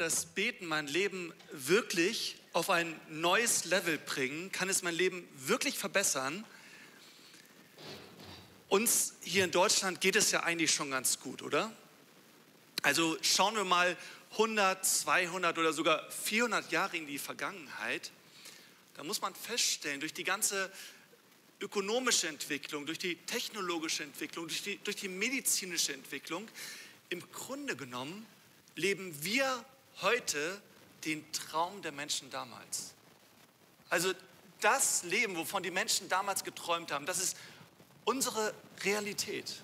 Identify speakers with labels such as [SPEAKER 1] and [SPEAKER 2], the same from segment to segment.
[SPEAKER 1] das Beten mein Leben wirklich auf ein neues Level bringen? Kann es mein Leben wirklich verbessern? Uns hier in Deutschland geht es ja eigentlich schon ganz gut, oder? Also schauen wir mal 100, 200 oder sogar 400 Jahre in die Vergangenheit. Da muss man feststellen, durch die ganze ökonomische Entwicklung, durch die technologische Entwicklung, durch die, durch die medizinische Entwicklung, im Grunde genommen leben wir heute den Traum der Menschen damals. Also das Leben, wovon die Menschen damals geträumt haben, das ist unsere Realität.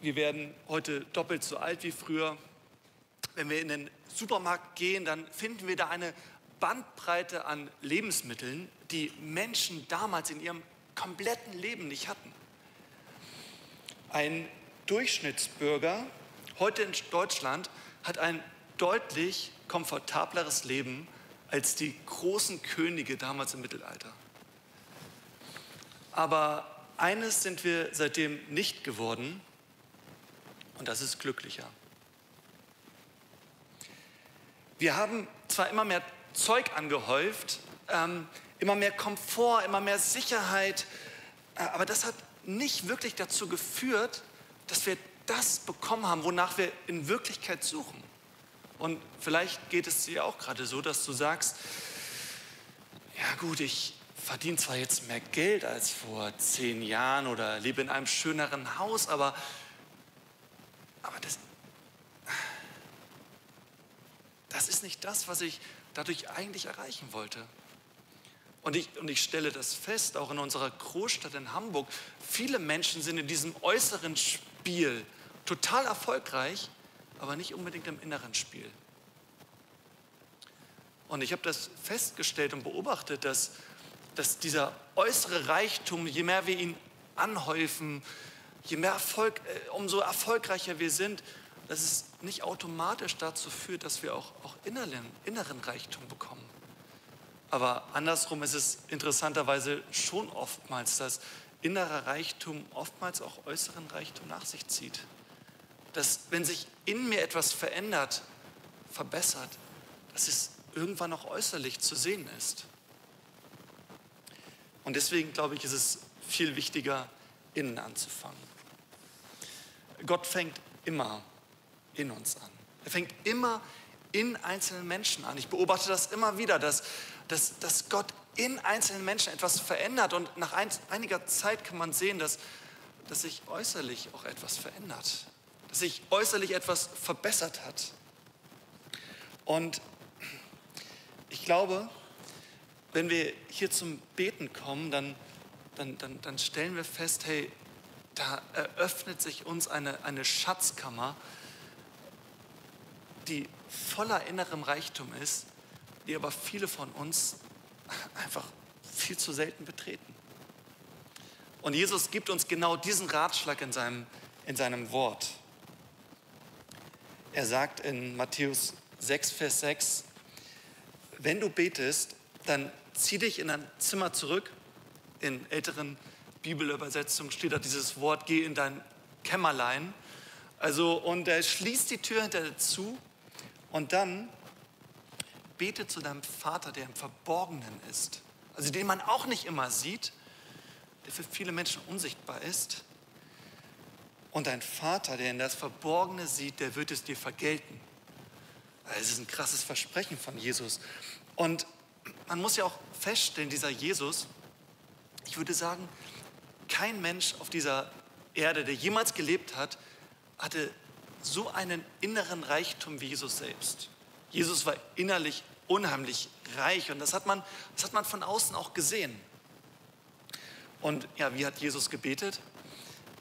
[SPEAKER 1] Wir werden heute doppelt so alt wie früher. Wenn wir in den Supermarkt gehen, dann finden wir da eine Bandbreite an Lebensmitteln, die Menschen damals in ihrem kompletten Leben nicht hatten. Ein Durchschnittsbürger heute in Deutschland hat ein deutlich komfortableres Leben als die großen Könige damals im Mittelalter. Aber eines sind wir seitdem nicht geworden, und das ist glücklicher. Wir haben zwar immer mehr Zeug angehäuft, ähm, immer mehr Komfort, immer mehr Sicherheit, äh, aber das hat nicht wirklich dazu geführt, dass wir das bekommen haben, wonach wir in Wirklichkeit suchen. Und vielleicht geht es dir auch gerade so, dass du sagst, ja gut, ich verdiene zwar jetzt mehr Geld als vor zehn Jahren oder lebe in einem schöneren Haus, aber, aber das, das ist nicht das, was ich dadurch eigentlich erreichen wollte. Und ich, und ich stelle das fest, auch in unserer Großstadt in Hamburg, viele Menschen sind in diesem äußeren Spiel total erfolgreich, aber nicht unbedingt im inneren Spiel. Und ich habe das festgestellt und beobachtet, dass, dass dieser äußere Reichtum, je mehr wir ihn anhäufen, je mehr Erfolg, äh, umso erfolgreicher wir sind, dass es nicht automatisch dazu führt, dass wir auch, auch inneren, inneren Reichtum bekommen. Aber andersrum ist es interessanterweise schon oftmals, dass innerer Reichtum oftmals auch äußeren Reichtum nach sich zieht. Dass wenn sich in mir etwas verändert, verbessert, dass es irgendwann auch äußerlich zu sehen ist. Und deswegen glaube ich, ist es viel wichtiger, innen anzufangen. Gott fängt immer in uns an. Er fängt immer in einzelnen Menschen an. Ich beobachte das immer wieder, dass, dass, dass Gott in einzelnen Menschen etwas verändert. Und nach ein, einiger Zeit kann man sehen, dass, dass sich äußerlich auch etwas verändert. Dass sich äußerlich etwas verbessert hat. Und ich glaube, wenn wir hier zum Beten kommen, dann, dann, dann, dann stellen wir fest, hey, da eröffnet sich uns eine, eine Schatzkammer, die voller innerem Reichtum ist, die aber viele von uns einfach viel zu selten betreten. Und Jesus gibt uns genau diesen Ratschlag in seinem, in seinem Wort. Er sagt in Matthäus 6, Vers 6, wenn du betest, dann zieh dich in ein Zimmer zurück. In älteren Bibelübersetzungen steht da dieses Wort, geh in dein Kämmerlein. Also, und er schließt die Tür hinter dir zu und dann bete zu deinem Vater, der im Verborgenen ist. Also den man auch nicht immer sieht, der für viele Menschen unsichtbar ist. Und dein Vater, der in das Verborgene sieht, der wird es dir vergelten. Das ist ein krasses Versprechen von Jesus. Und man muss ja auch feststellen, dieser Jesus, ich würde sagen, kein Mensch auf dieser Erde, der jemals gelebt hat, hatte so einen inneren Reichtum wie Jesus selbst. Jesus war innerlich unheimlich reich und das hat man, das hat man von außen auch gesehen. Und ja, wie hat Jesus gebetet?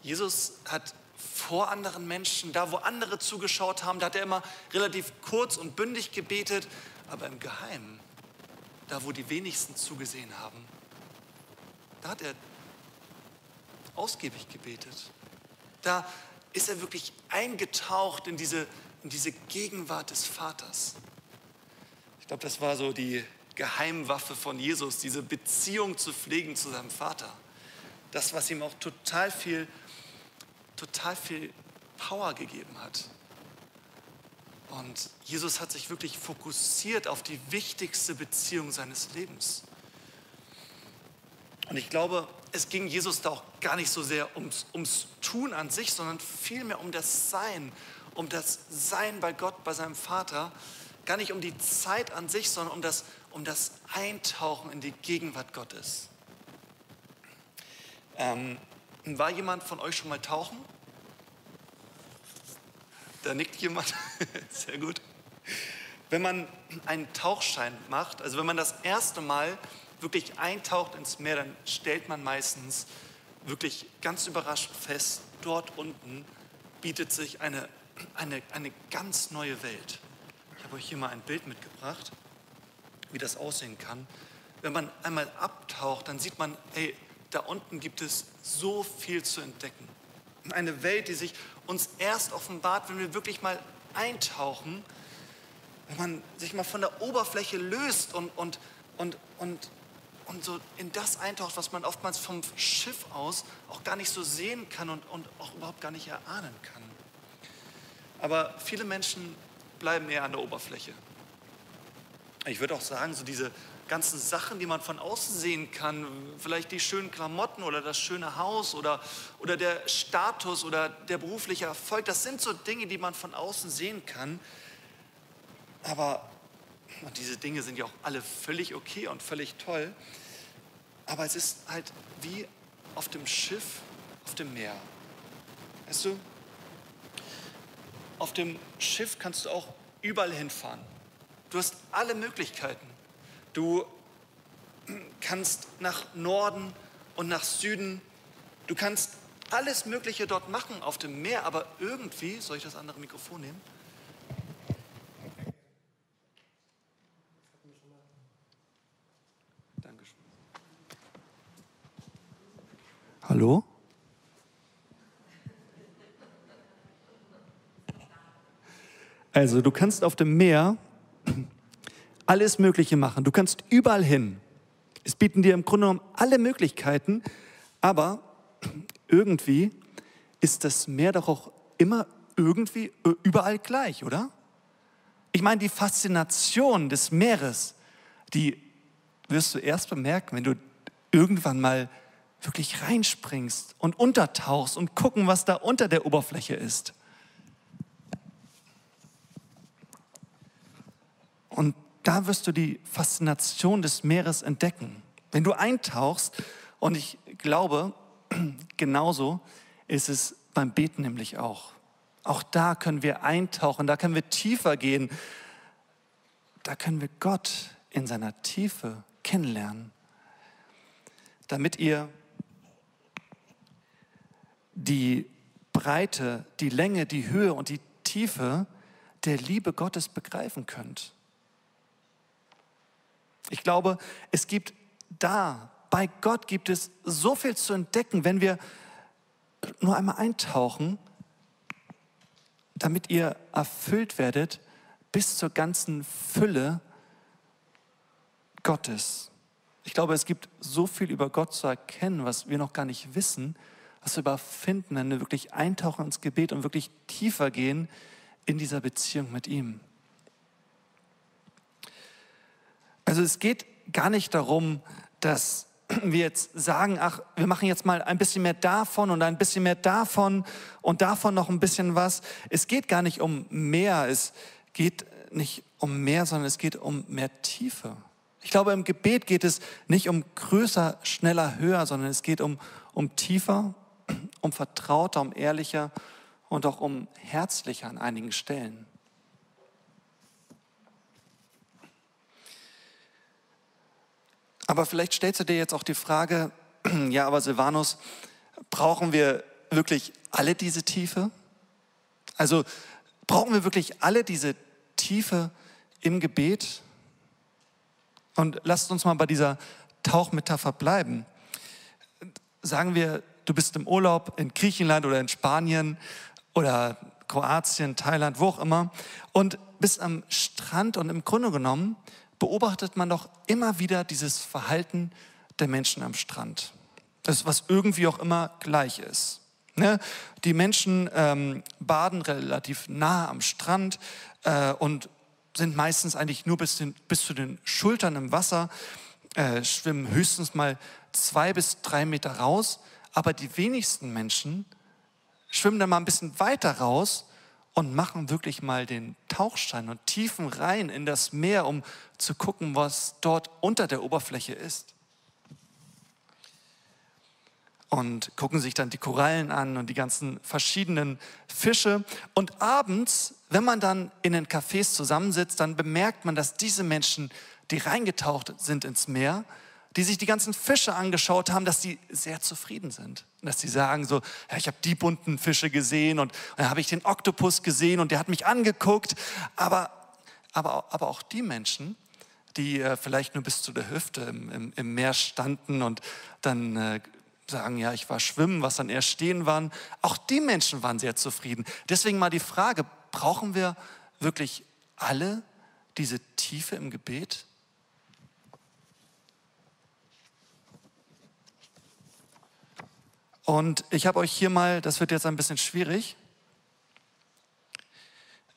[SPEAKER 1] Jesus hat vor anderen Menschen, da wo andere zugeschaut haben, da hat er immer relativ kurz und bündig gebetet, aber im Geheimen, da wo die wenigsten zugesehen haben, da hat er ausgiebig gebetet. Da ist er wirklich eingetaucht in diese, in diese Gegenwart des Vaters. Ich glaube, das war so die Geheimwaffe von Jesus, diese Beziehung zu pflegen zu seinem Vater. Das, was ihm auch total viel, total viel Power gegeben hat. Und Jesus hat sich wirklich fokussiert auf die wichtigste Beziehung seines Lebens. Und ich glaube, es ging Jesus da auch gar nicht so sehr ums, ums Tun an sich, sondern vielmehr um das Sein, um das Sein bei Gott, bei seinem Vater. Gar nicht um die Zeit an sich, sondern um das, um das Eintauchen in die Gegenwart Gottes. Ähm, war jemand von euch schon mal tauchen? Da nickt jemand. Sehr gut. Wenn man einen Tauchschein macht, also wenn man das erste Mal wirklich eintaucht ins Meer, dann stellt man meistens wirklich ganz überrascht fest, dort unten bietet sich eine, eine, eine ganz neue Welt. Ich habe euch hier mal ein Bild mitgebracht, wie das aussehen kann. Wenn man einmal abtaucht, dann sieht man, hey, da unten gibt es so viel zu entdecken. Eine Welt, die sich uns erst offenbart, wenn wir wirklich mal eintauchen, wenn man sich mal von der Oberfläche löst und, und, und, und, und so in das eintaucht, was man oftmals vom Schiff aus auch gar nicht so sehen kann und, und auch überhaupt gar nicht erahnen kann. Aber viele Menschen bleiben eher an der Oberfläche. Ich würde auch sagen, so diese ganzen Sachen, die man von außen sehen kann, vielleicht die schönen Klamotten oder das schöne Haus oder, oder der Status oder der berufliche Erfolg, das sind so Dinge, die man von außen sehen kann. Aber und diese Dinge sind ja auch alle völlig okay und völlig toll. Aber es ist halt wie auf dem Schiff, auf dem Meer. Weißt du, auf dem Schiff kannst du auch überall hinfahren. Du hast alle Möglichkeiten. Du kannst nach Norden und nach Süden. Du kannst alles Mögliche dort machen auf dem Meer, aber irgendwie, soll ich das andere Mikrofon nehmen? Hallo? Also du kannst auf dem Meer alles Mögliche machen. Du kannst überall hin. Es bieten dir im Grunde genommen alle Möglichkeiten, aber irgendwie ist das Meer doch auch immer irgendwie äh, überall gleich, oder? Ich meine, die Faszination des Meeres, die wirst du erst bemerken, wenn du irgendwann mal wirklich reinspringst und untertauchst und gucken, was da unter der Oberfläche ist. Und da wirst du die Faszination des Meeres entdecken. Wenn du eintauchst, und ich glaube, genauso ist es beim Beten nämlich auch. Auch da können wir eintauchen, da können wir tiefer gehen. Da können wir Gott in seiner Tiefe kennenlernen, damit ihr die Breite, die Länge, die Höhe und die Tiefe der Liebe Gottes begreifen könnt. Ich glaube, es gibt da, bei Gott gibt es so viel zu entdecken, wenn wir nur einmal eintauchen, damit ihr erfüllt werdet bis zur ganzen Fülle Gottes. Ich glaube, es gibt so viel über Gott zu erkennen, was wir noch gar nicht wissen was wir überfinden, wenn wir wirklich eintauchen ins Gebet und wirklich tiefer gehen in dieser Beziehung mit ihm. Also es geht gar nicht darum, dass wir jetzt sagen, ach, wir machen jetzt mal ein bisschen mehr davon und ein bisschen mehr davon und davon noch ein bisschen was. Es geht gar nicht um mehr, es geht nicht um mehr, sondern es geht um mehr Tiefe. Ich glaube, im Gebet geht es nicht um größer, schneller, höher, sondern es geht um, um tiefer um vertrauter, um ehrlicher und auch um herzlicher an einigen Stellen. Aber vielleicht stellst du dir jetzt auch die Frage, ja, aber Silvanus, brauchen wir wirklich alle diese Tiefe? Also brauchen wir wirklich alle diese Tiefe im Gebet? Und lasst uns mal bei dieser Tauchmetapher bleiben. Sagen wir, du bist im Urlaub in Griechenland oder in Spanien oder Kroatien, Thailand, wo auch immer und bist am Strand und im Grunde genommen beobachtet man doch immer wieder dieses Verhalten der Menschen am Strand. Das, was irgendwie auch immer gleich ist. Ne? Die Menschen ähm, baden relativ nah am Strand äh, und sind meistens eigentlich nur bis, den, bis zu den Schultern im Wasser, äh, schwimmen höchstens mal zwei bis drei Meter raus. Aber die wenigsten Menschen schwimmen dann mal ein bisschen weiter raus und machen wirklich mal den Tauchstein und tiefen rein in das Meer, um zu gucken, was dort unter der Oberfläche ist. Und gucken sich dann die Korallen an und die ganzen verschiedenen Fische. Und abends, wenn man dann in den Cafés zusammensitzt, dann bemerkt man, dass diese Menschen, die reingetaucht sind ins Meer, die sich die ganzen Fische angeschaut haben, dass sie sehr zufrieden sind. Dass sie sagen so, ja, ich habe die bunten Fische gesehen und, und dann habe ich den Oktopus gesehen und der hat mich angeguckt. Aber, aber, aber auch die Menschen, die äh, vielleicht nur bis zu der Hüfte im, im, im Meer standen und dann äh, sagen, ja, ich war schwimmen, was dann erst stehen waren, auch die Menschen waren sehr zufrieden. Deswegen mal die Frage, brauchen wir wirklich alle diese Tiefe im Gebet? Und ich habe euch hier mal, das wird jetzt ein bisschen schwierig,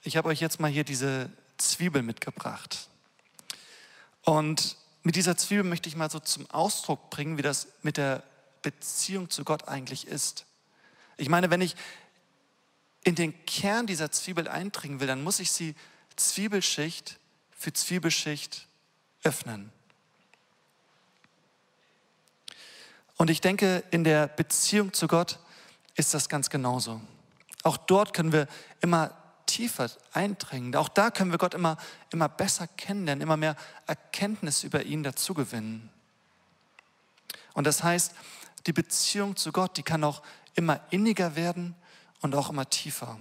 [SPEAKER 1] ich habe euch jetzt mal hier diese Zwiebel mitgebracht. Und mit dieser Zwiebel möchte ich mal so zum Ausdruck bringen, wie das mit der Beziehung zu Gott eigentlich ist. Ich meine, wenn ich in den Kern dieser Zwiebel eindringen will, dann muss ich sie Zwiebelschicht für Zwiebelschicht öffnen. Und ich denke, in der Beziehung zu Gott ist das ganz genauso. Auch dort können wir immer tiefer eindringen. Auch da können wir Gott immer, immer besser kennenlernen, immer mehr Erkenntnis über ihn dazugewinnen. Und das heißt, die Beziehung zu Gott, die kann auch immer inniger werden und auch immer tiefer.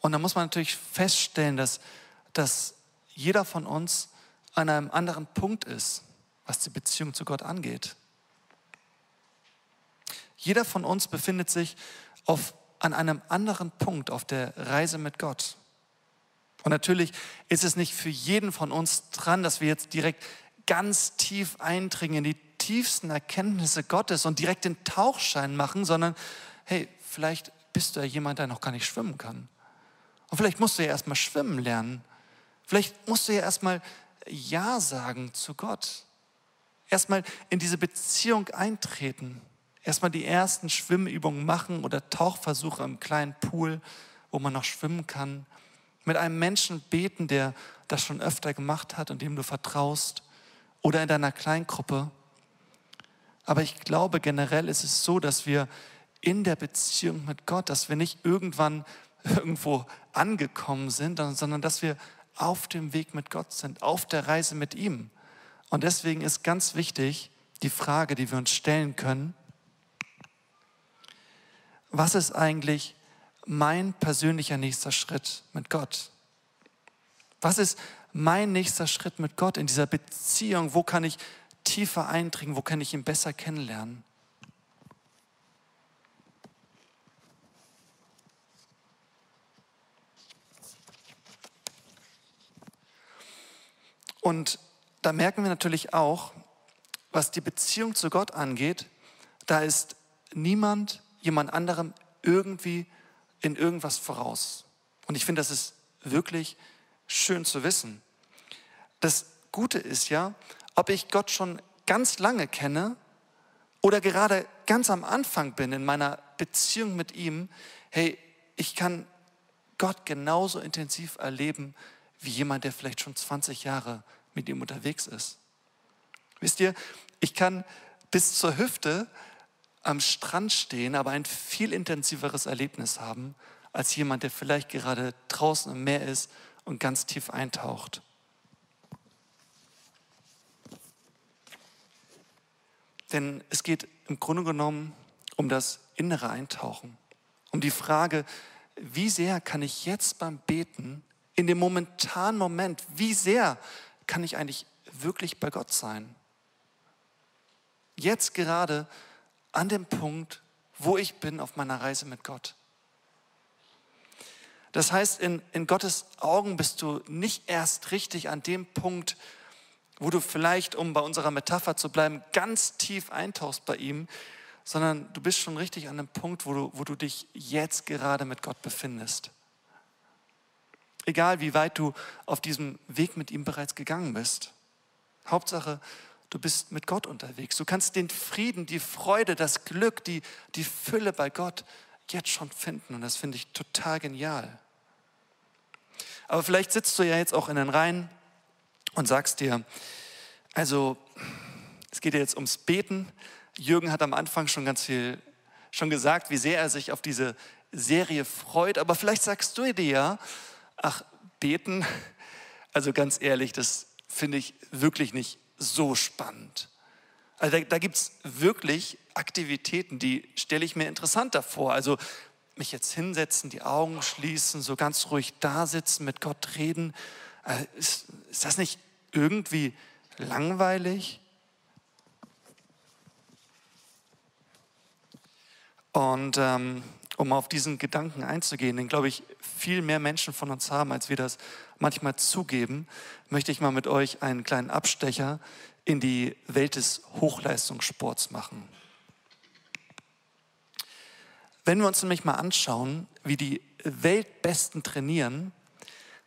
[SPEAKER 1] Und da muss man natürlich feststellen, dass, dass jeder von uns an einem anderen Punkt ist was die Beziehung zu Gott angeht. Jeder von uns befindet sich auf, an einem anderen Punkt auf der Reise mit Gott. Und natürlich ist es nicht für jeden von uns dran, dass wir jetzt direkt ganz tief eindringen in die tiefsten Erkenntnisse Gottes und direkt den Tauchschein machen, sondern hey, vielleicht bist du ja jemand, der noch gar nicht schwimmen kann. Und vielleicht musst du ja erstmal schwimmen lernen. Vielleicht musst du ja erstmal Ja sagen zu Gott erstmal in diese Beziehung eintreten. Erstmal die ersten Schwimmübungen machen oder Tauchversuche im kleinen Pool, wo man noch schwimmen kann. Mit einem Menschen beten, der das schon öfter gemacht hat und dem du vertraust. Oder in deiner Kleingruppe. Aber ich glaube, generell ist es so, dass wir in der Beziehung mit Gott, dass wir nicht irgendwann irgendwo angekommen sind, sondern dass wir auf dem Weg mit Gott sind, auf der Reise mit ihm. Und deswegen ist ganz wichtig die Frage, die wir uns stellen können, was ist eigentlich mein persönlicher nächster Schritt mit Gott? Was ist mein nächster Schritt mit Gott in dieser Beziehung? Wo kann ich tiefer eindringen? Wo kann ich ihn besser kennenlernen? Und da merken wir natürlich auch, was die Beziehung zu Gott angeht, da ist niemand jemand anderem irgendwie in irgendwas voraus. Und ich finde, das ist wirklich schön zu wissen. Das Gute ist ja, ob ich Gott schon ganz lange kenne oder gerade ganz am Anfang bin in meiner Beziehung mit ihm, hey, ich kann Gott genauso intensiv erleben wie jemand, der vielleicht schon 20 Jahre mit ihm unterwegs ist. Wisst ihr, ich kann bis zur Hüfte am Strand stehen, aber ein viel intensiveres Erlebnis haben als jemand, der vielleicht gerade draußen im Meer ist und ganz tief eintaucht. Denn es geht im Grunde genommen um das innere Eintauchen, um die Frage, wie sehr kann ich jetzt beim Beten, in dem momentanen Moment, wie sehr kann ich eigentlich wirklich bei Gott sein? Jetzt gerade an dem Punkt, wo ich bin auf meiner Reise mit Gott. Das heißt, in, in Gottes Augen bist du nicht erst richtig an dem Punkt, wo du vielleicht, um bei unserer Metapher zu bleiben, ganz tief eintauchst bei ihm, sondern du bist schon richtig an einem Punkt, wo du, wo du dich jetzt gerade mit Gott befindest. Egal wie weit du auf diesem Weg mit ihm bereits gegangen bist. Hauptsache, du bist mit Gott unterwegs. Du kannst den Frieden, die Freude, das Glück, die, die Fülle bei Gott jetzt schon finden. Und das finde ich total genial. Aber vielleicht sitzt du ja jetzt auch in den Reihen und sagst dir, also es geht ja jetzt ums Beten. Jürgen hat am Anfang schon ganz viel schon gesagt, wie sehr er sich auf diese Serie freut. Aber vielleicht sagst du dir ja, ach, beten, also ganz ehrlich, das finde ich wirklich nicht so spannend. Also da, da gibt es wirklich Aktivitäten, die stelle ich mir interessanter vor. Also mich jetzt hinsetzen, die Augen schließen, so ganz ruhig da sitzen, mit Gott reden. Äh, ist, ist das nicht irgendwie langweilig? Und ähm, um auf diesen Gedanken einzugehen, den glaube ich viel mehr Menschen von uns haben, als wir das manchmal zugeben, möchte ich mal mit euch einen kleinen Abstecher in die Welt des Hochleistungssports machen. Wenn wir uns nämlich mal anschauen, wie die Weltbesten trainieren,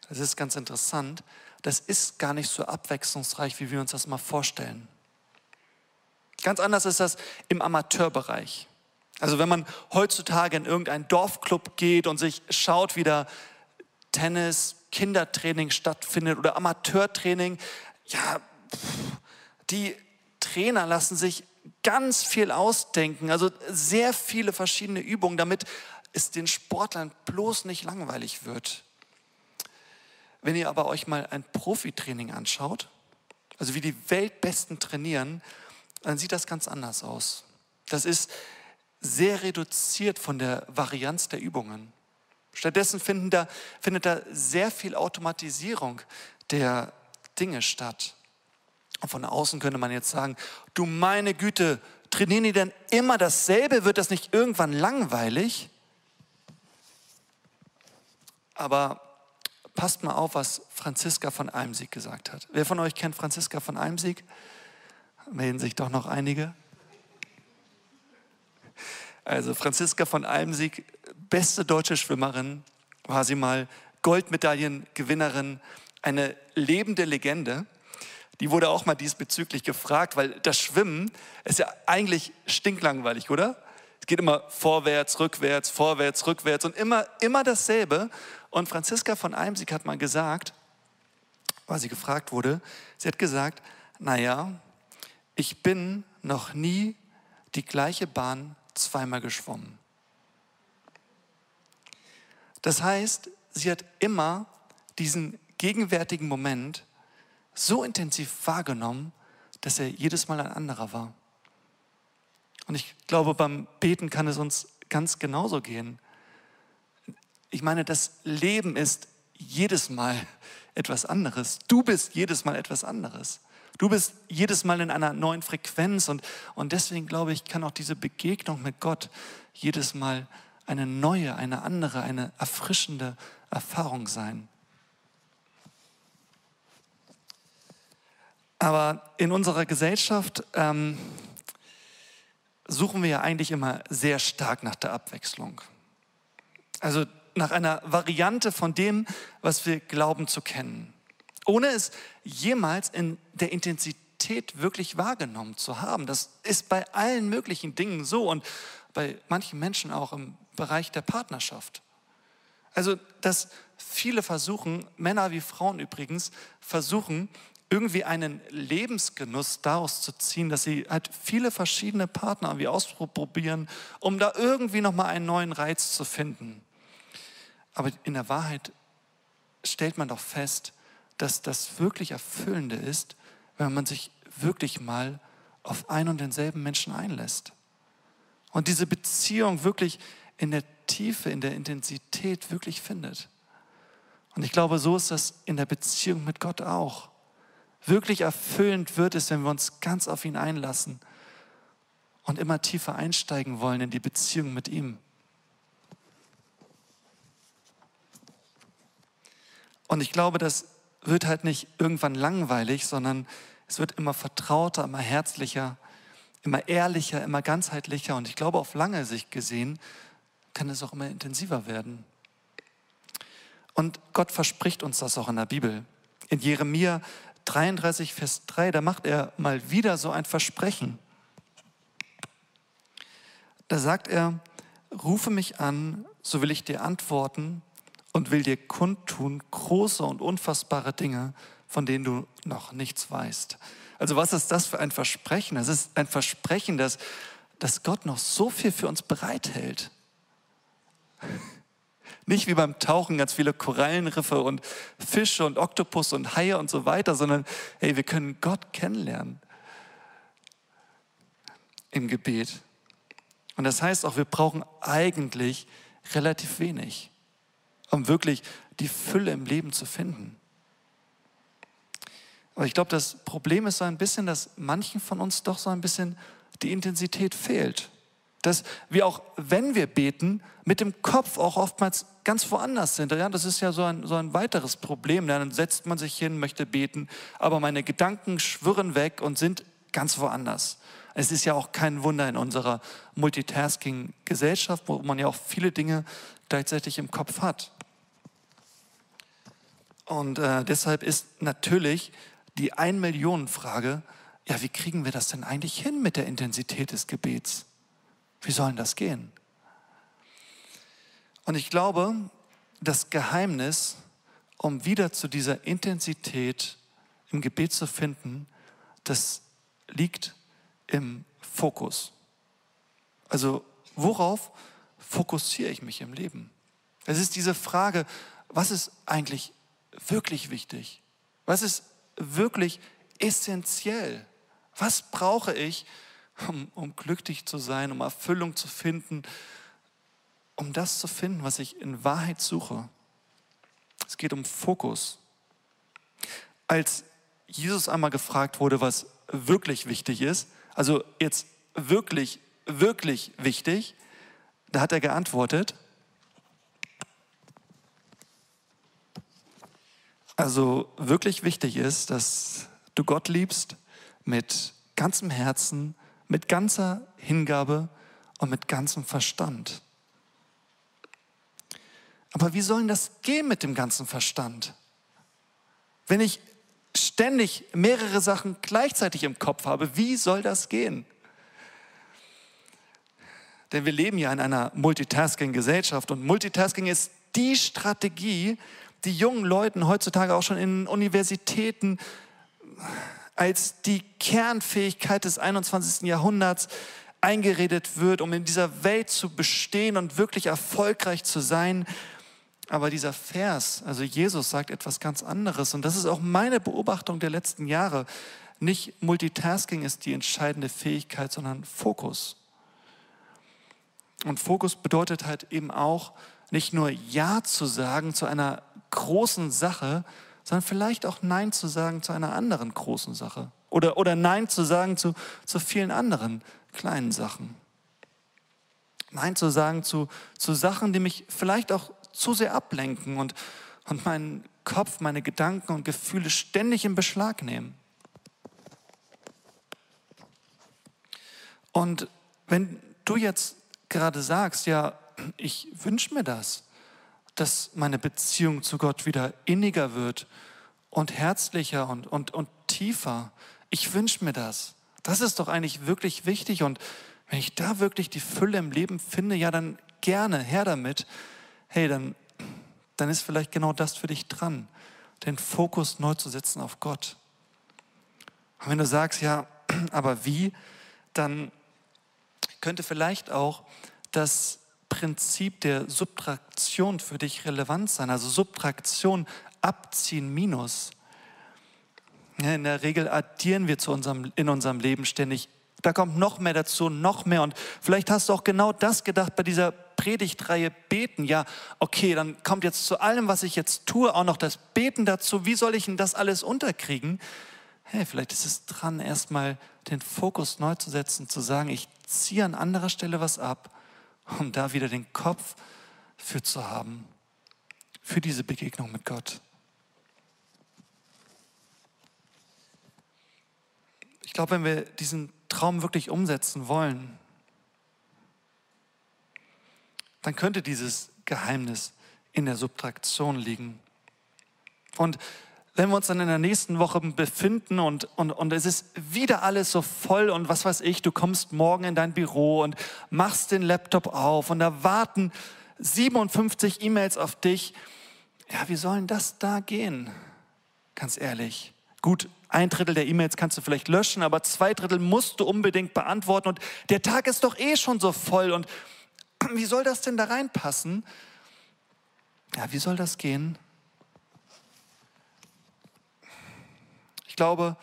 [SPEAKER 1] das ist ganz interessant, das ist gar nicht so abwechslungsreich, wie wir uns das mal vorstellen. Ganz anders ist das im Amateurbereich. Also wenn man heutzutage in irgendeinen Dorfclub geht und sich schaut, wie da Tennis, Kindertraining stattfindet oder Amateurtraining, ja, die Trainer lassen sich ganz viel ausdenken, also sehr viele verschiedene Übungen, damit es den Sportlern bloß nicht langweilig wird. Wenn ihr aber euch mal ein Profitraining anschaut, also wie die Weltbesten trainieren, dann sieht das ganz anders aus. Das ist sehr reduziert von der Varianz der Übungen. Stattdessen da, findet da sehr viel Automatisierung der Dinge statt. Und von außen könnte man jetzt sagen, du meine Güte, trainieren die denn immer dasselbe? Wird das nicht irgendwann langweilig? Aber passt mal auf, was Franziska von Almsieg gesagt hat. Wer von euch kennt Franziska von Almsieg? Melden sich doch noch einige. Also Franziska von Almsieg, beste deutsche Schwimmerin, war sie mal Goldmedaillengewinnerin, eine lebende Legende die wurde auch mal diesbezüglich gefragt, weil das Schwimmen ist ja eigentlich stinklangweilig, oder? Es geht immer vorwärts, rückwärts, vorwärts, rückwärts und immer, immer dasselbe. Und Franziska von Eimsig hat mal gesagt, weil sie gefragt wurde, sie hat gesagt, naja, ich bin noch nie die gleiche Bahn zweimal geschwommen. Das heißt, sie hat immer diesen gegenwärtigen Moment so intensiv wahrgenommen, dass er jedes Mal ein anderer war. Und ich glaube, beim Beten kann es uns ganz genauso gehen. Ich meine, das Leben ist jedes Mal etwas anderes. Du bist jedes Mal etwas anderes. Du bist jedes Mal in einer neuen Frequenz und, und deswegen glaube ich, kann auch diese Begegnung mit Gott jedes Mal eine neue, eine andere, eine erfrischende Erfahrung sein. Aber in unserer Gesellschaft ähm, suchen wir ja eigentlich immer sehr stark nach der Abwechslung. Also nach einer Variante von dem, was wir glauben zu kennen. Ohne es jemals in der Intensität wirklich wahrgenommen zu haben. Das ist bei allen möglichen Dingen so und bei manchen Menschen auch im Bereich der Partnerschaft. Also, dass viele versuchen, Männer wie Frauen übrigens, versuchen, irgendwie einen Lebensgenuss daraus zu ziehen, dass sie halt viele verschiedene Partner irgendwie ausprobieren, um da irgendwie nochmal einen neuen Reiz zu finden. Aber in der Wahrheit stellt man doch fest, dass das wirklich Erfüllende ist, wenn man sich wirklich mal auf einen und denselben Menschen einlässt. Und diese Beziehung wirklich in der Tiefe, in der Intensität wirklich findet. Und ich glaube, so ist das in der Beziehung mit Gott auch. Wirklich erfüllend wird es, wenn wir uns ganz auf ihn einlassen und immer tiefer einsteigen wollen in die Beziehung mit ihm. Und ich glaube, das wird halt nicht irgendwann langweilig, sondern es wird immer vertrauter, immer herzlicher, immer ehrlicher, immer ganzheitlicher und ich glaube, auf lange Sicht gesehen kann es auch immer intensiver werden. Und Gott verspricht uns das auch in der Bibel. In Jeremia 33, Vers 3, da macht er mal wieder so ein Versprechen. Da sagt er, rufe mich an, so will ich dir antworten und will dir kundtun große und unfassbare Dinge, von denen du noch nichts weißt. Also was ist das für ein Versprechen? Es ist ein Versprechen, dass, dass Gott noch so viel für uns bereithält. Nicht wie beim Tauchen ganz viele Korallenriffe und Fische und Oktopus und Haie und so weiter, sondern hey, wir können Gott kennenlernen im Gebet. Und das heißt auch, wir brauchen eigentlich relativ wenig, um wirklich die Fülle im Leben zu finden. Aber ich glaube, das Problem ist so ein bisschen, dass manchen von uns doch so ein bisschen die Intensität fehlt. Dass wir auch, wenn wir beten, mit dem Kopf auch oftmals ganz woanders sind. Ja, das ist ja so ein, so ein weiteres Problem. Dann setzt man sich hin, möchte beten, aber meine Gedanken schwirren weg und sind ganz woanders. Es ist ja auch kein Wunder in unserer Multitasking-Gesellschaft, wo man ja auch viele Dinge gleichzeitig im Kopf hat. Und äh, deshalb ist natürlich die Ein-Millionen-Frage, ja, wie kriegen wir das denn eigentlich hin mit der Intensität des Gebets? Wie soll das gehen? Und ich glaube, das Geheimnis, um wieder zu dieser Intensität im Gebet zu finden, das liegt im Fokus. Also worauf fokussiere ich mich im Leben? Es ist diese Frage, was ist eigentlich wirklich wichtig? Was ist wirklich essentiell? Was brauche ich, um, um glücklich zu sein, um Erfüllung zu finden, um das zu finden, was ich in Wahrheit suche? Es geht um Fokus. Als Jesus einmal gefragt wurde, was wirklich wichtig ist, also jetzt wirklich, wirklich wichtig, da hat er geantwortet, also wirklich wichtig ist, dass du Gott liebst mit ganzem Herzen, mit ganzer Hingabe und mit ganzem Verstand. Aber wie soll das gehen mit dem ganzen Verstand? Wenn ich ständig mehrere Sachen gleichzeitig im Kopf habe, wie soll das gehen? Denn wir leben ja in einer Multitasking-Gesellschaft und Multitasking ist die Strategie, die jungen Leuten heutzutage auch schon in Universitäten als die Kernfähigkeit des 21. Jahrhunderts eingeredet wird, um in dieser Welt zu bestehen und wirklich erfolgreich zu sein. Aber dieser Vers, also Jesus sagt etwas ganz anderes und das ist auch meine Beobachtung der letzten Jahre. Nicht Multitasking ist die entscheidende Fähigkeit, sondern Fokus. Und Fokus bedeutet halt eben auch, nicht nur Ja zu sagen zu einer großen Sache, sondern vielleicht auch Nein zu sagen zu einer anderen großen Sache. Oder, oder Nein zu sagen zu, zu vielen anderen kleinen Sachen. Nein zu sagen zu, zu Sachen, die mich vielleicht auch zu sehr ablenken und, und meinen Kopf, meine Gedanken und Gefühle ständig in Beschlag nehmen. Und wenn du jetzt gerade sagst, ja, ich wünsche mir das, dass meine Beziehung zu Gott wieder inniger wird und herzlicher und, und, und tiefer. Ich wünsche mir das. Das ist doch eigentlich wirklich wichtig. Und wenn ich da wirklich die Fülle im Leben finde, ja, dann gerne, her damit. Hey, dann, dann ist vielleicht genau das für dich dran, den Fokus neu zu setzen auf Gott. Und wenn du sagst, ja, aber wie, dann könnte vielleicht auch das Prinzip der Subtraktion für dich relevant sein. Also Subtraktion, abziehen, minus. in der Regel addieren wir zu unserem, in unserem Leben ständig. Da kommt noch mehr dazu, noch mehr. Und vielleicht hast du auch genau das gedacht bei dieser Predigtreihe Beten. Ja, okay, dann kommt jetzt zu allem, was ich jetzt tue, auch noch das Beten dazu. Wie soll ich denn das alles unterkriegen? Hey, vielleicht ist es dran, erstmal den Fokus neu zu setzen, zu sagen, ich ziehe an anderer Stelle was ab um da wieder den Kopf für zu haben, für diese Begegnung mit Gott. Ich glaube, wenn wir diesen Traum wirklich umsetzen wollen, dann könnte dieses Geheimnis in der Subtraktion liegen. Und wenn wir uns dann in der nächsten Woche befinden und, und, und es ist wieder alles so voll und was weiß ich, du kommst morgen in dein Büro und machst den Laptop auf und da warten 57 E-Mails auf dich. Ja, wie sollen das da gehen? Ganz ehrlich. Gut, ein Drittel der E-Mails kannst du vielleicht löschen, aber zwei Drittel musst du unbedingt beantworten und der Tag ist doch eh schon so voll und wie soll das denn da reinpassen? Ja, wie soll das gehen? Glaube,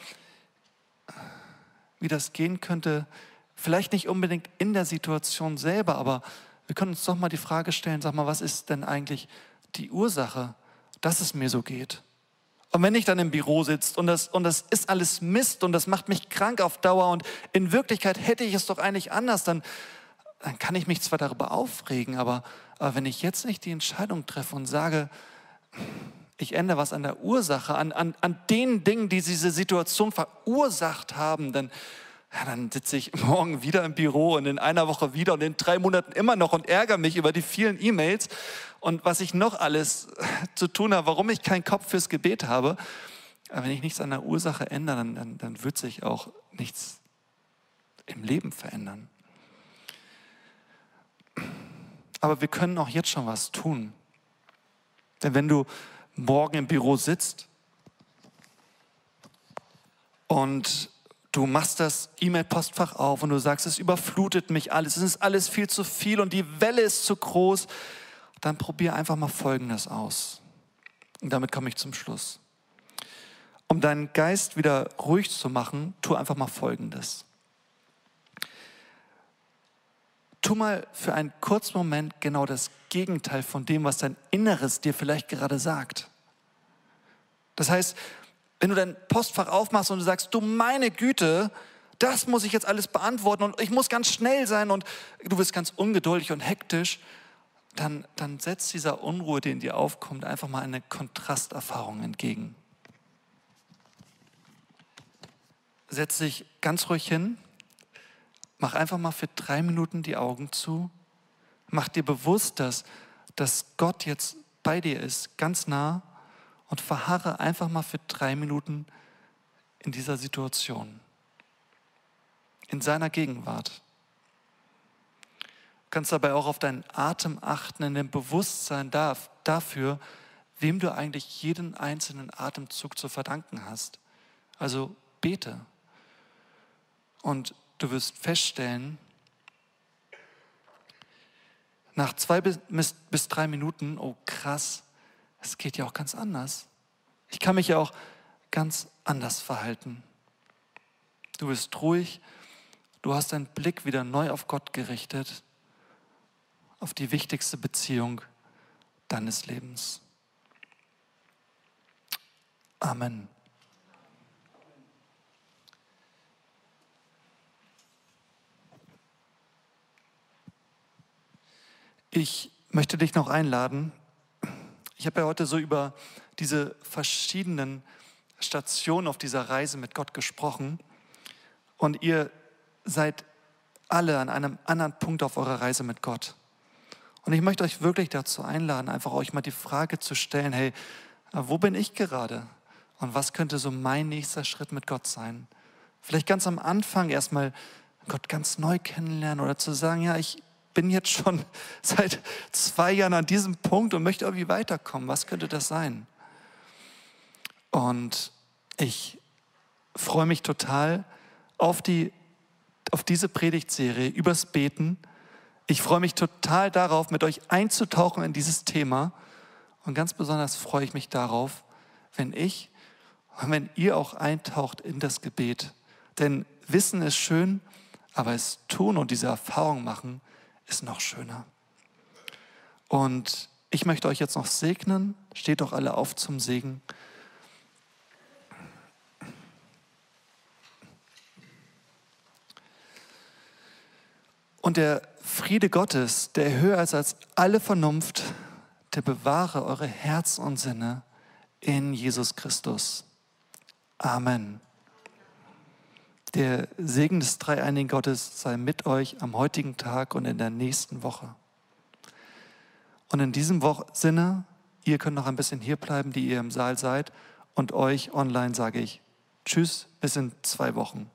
[SPEAKER 1] wie das gehen könnte, vielleicht nicht unbedingt in der Situation selber, aber wir können uns doch mal die Frage stellen, sag mal, was ist denn eigentlich die Ursache, dass es mir so geht? Und wenn ich dann im Büro sitze und das, und das ist alles Mist und das macht mich krank auf Dauer und in Wirklichkeit hätte ich es doch eigentlich anders, dann, dann kann ich mich zwar darüber aufregen, aber, aber wenn ich jetzt nicht die Entscheidung treffe und sage, ich ändere was an der Ursache, an, an, an den Dingen, die diese Situation verursacht haben, dann, ja, dann sitze ich morgen wieder im Büro und in einer Woche wieder und in drei Monaten immer noch und ärgere mich über die vielen E-Mails und was ich noch alles zu tun habe, warum ich keinen Kopf fürs Gebet habe. Aber wenn ich nichts an der Ursache ändere, dann, dann, dann wird sich auch nichts im Leben verändern. Aber wir können auch jetzt schon was tun. Denn wenn du morgen im Büro sitzt und du machst das E-Mail-Postfach auf und du sagst, es überflutet mich alles, es ist alles viel zu viel und die Welle ist zu groß, dann probier einfach mal Folgendes aus. Und damit komme ich zum Schluss. Um deinen Geist wieder ruhig zu machen, tu einfach mal Folgendes. Tu mal für einen kurzen Moment genau das Gegenteil von dem, was dein Inneres dir vielleicht gerade sagt. Das heißt, wenn du dein Postfach aufmachst und du sagst, du meine Güte, das muss ich jetzt alles beantworten und ich muss ganz schnell sein und du bist ganz ungeduldig und hektisch, dann, dann setzt dieser Unruhe, die in dir aufkommt, einfach mal eine Kontrasterfahrung entgegen. Setz dich ganz ruhig hin, mach einfach mal für drei Minuten die Augen zu, mach dir bewusst, dass, dass Gott jetzt bei dir ist, ganz nah und verharre einfach mal für drei Minuten in dieser Situation, in seiner Gegenwart. Du kannst dabei auch auf deinen Atem achten, in dem Bewusstsein dafür, wem du eigentlich jeden einzelnen Atemzug zu verdanken hast. Also bete. Und du wirst feststellen, nach zwei bis, bis drei Minuten, oh krass, es geht ja auch ganz anders. Ich kann mich ja auch ganz anders verhalten. Du bist ruhig, du hast deinen Blick wieder neu auf Gott gerichtet auf die wichtigste Beziehung deines Lebens. Amen. Ich möchte dich noch einladen. Ich habe ja heute so über diese verschiedenen Stationen auf dieser Reise mit Gott gesprochen. Und ihr seid alle an einem anderen Punkt auf eurer Reise mit Gott. Und ich möchte euch wirklich dazu einladen, einfach euch mal die Frage zu stellen, hey, wo bin ich gerade? Und was könnte so mein nächster Schritt mit Gott sein? Vielleicht ganz am Anfang erstmal Gott ganz neu kennenlernen oder zu sagen, ja, ich bin jetzt schon seit zwei Jahren an diesem Punkt und möchte irgendwie weiterkommen. Was könnte das sein? Und ich freue mich total auf, die, auf diese Predigtserie übers Beten ich freue mich total darauf, mit euch einzutauchen in dieses Thema. Und ganz besonders freue ich mich darauf, wenn ich und wenn ihr auch eintaucht in das Gebet. Denn Wissen ist schön, aber es tun und diese Erfahrung machen ist noch schöner. Und ich möchte euch jetzt noch segnen. Steht doch alle auf zum Segen. Und der Friede Gottes, der höher ist als alle Vernunft, der bewahre eure Herz und Sinne in Jesus Christus. Amen. Der Segen des dreieinigen Gottes sei mit euch am heutigen Tag und in der nächsten Woche. Und in diesem Wo Sinne, ihr könnt noch ein bisschen hier bleiben, die ihr im Saal seid, und euch online sage ich Tschüss, bis in zwei Wochen.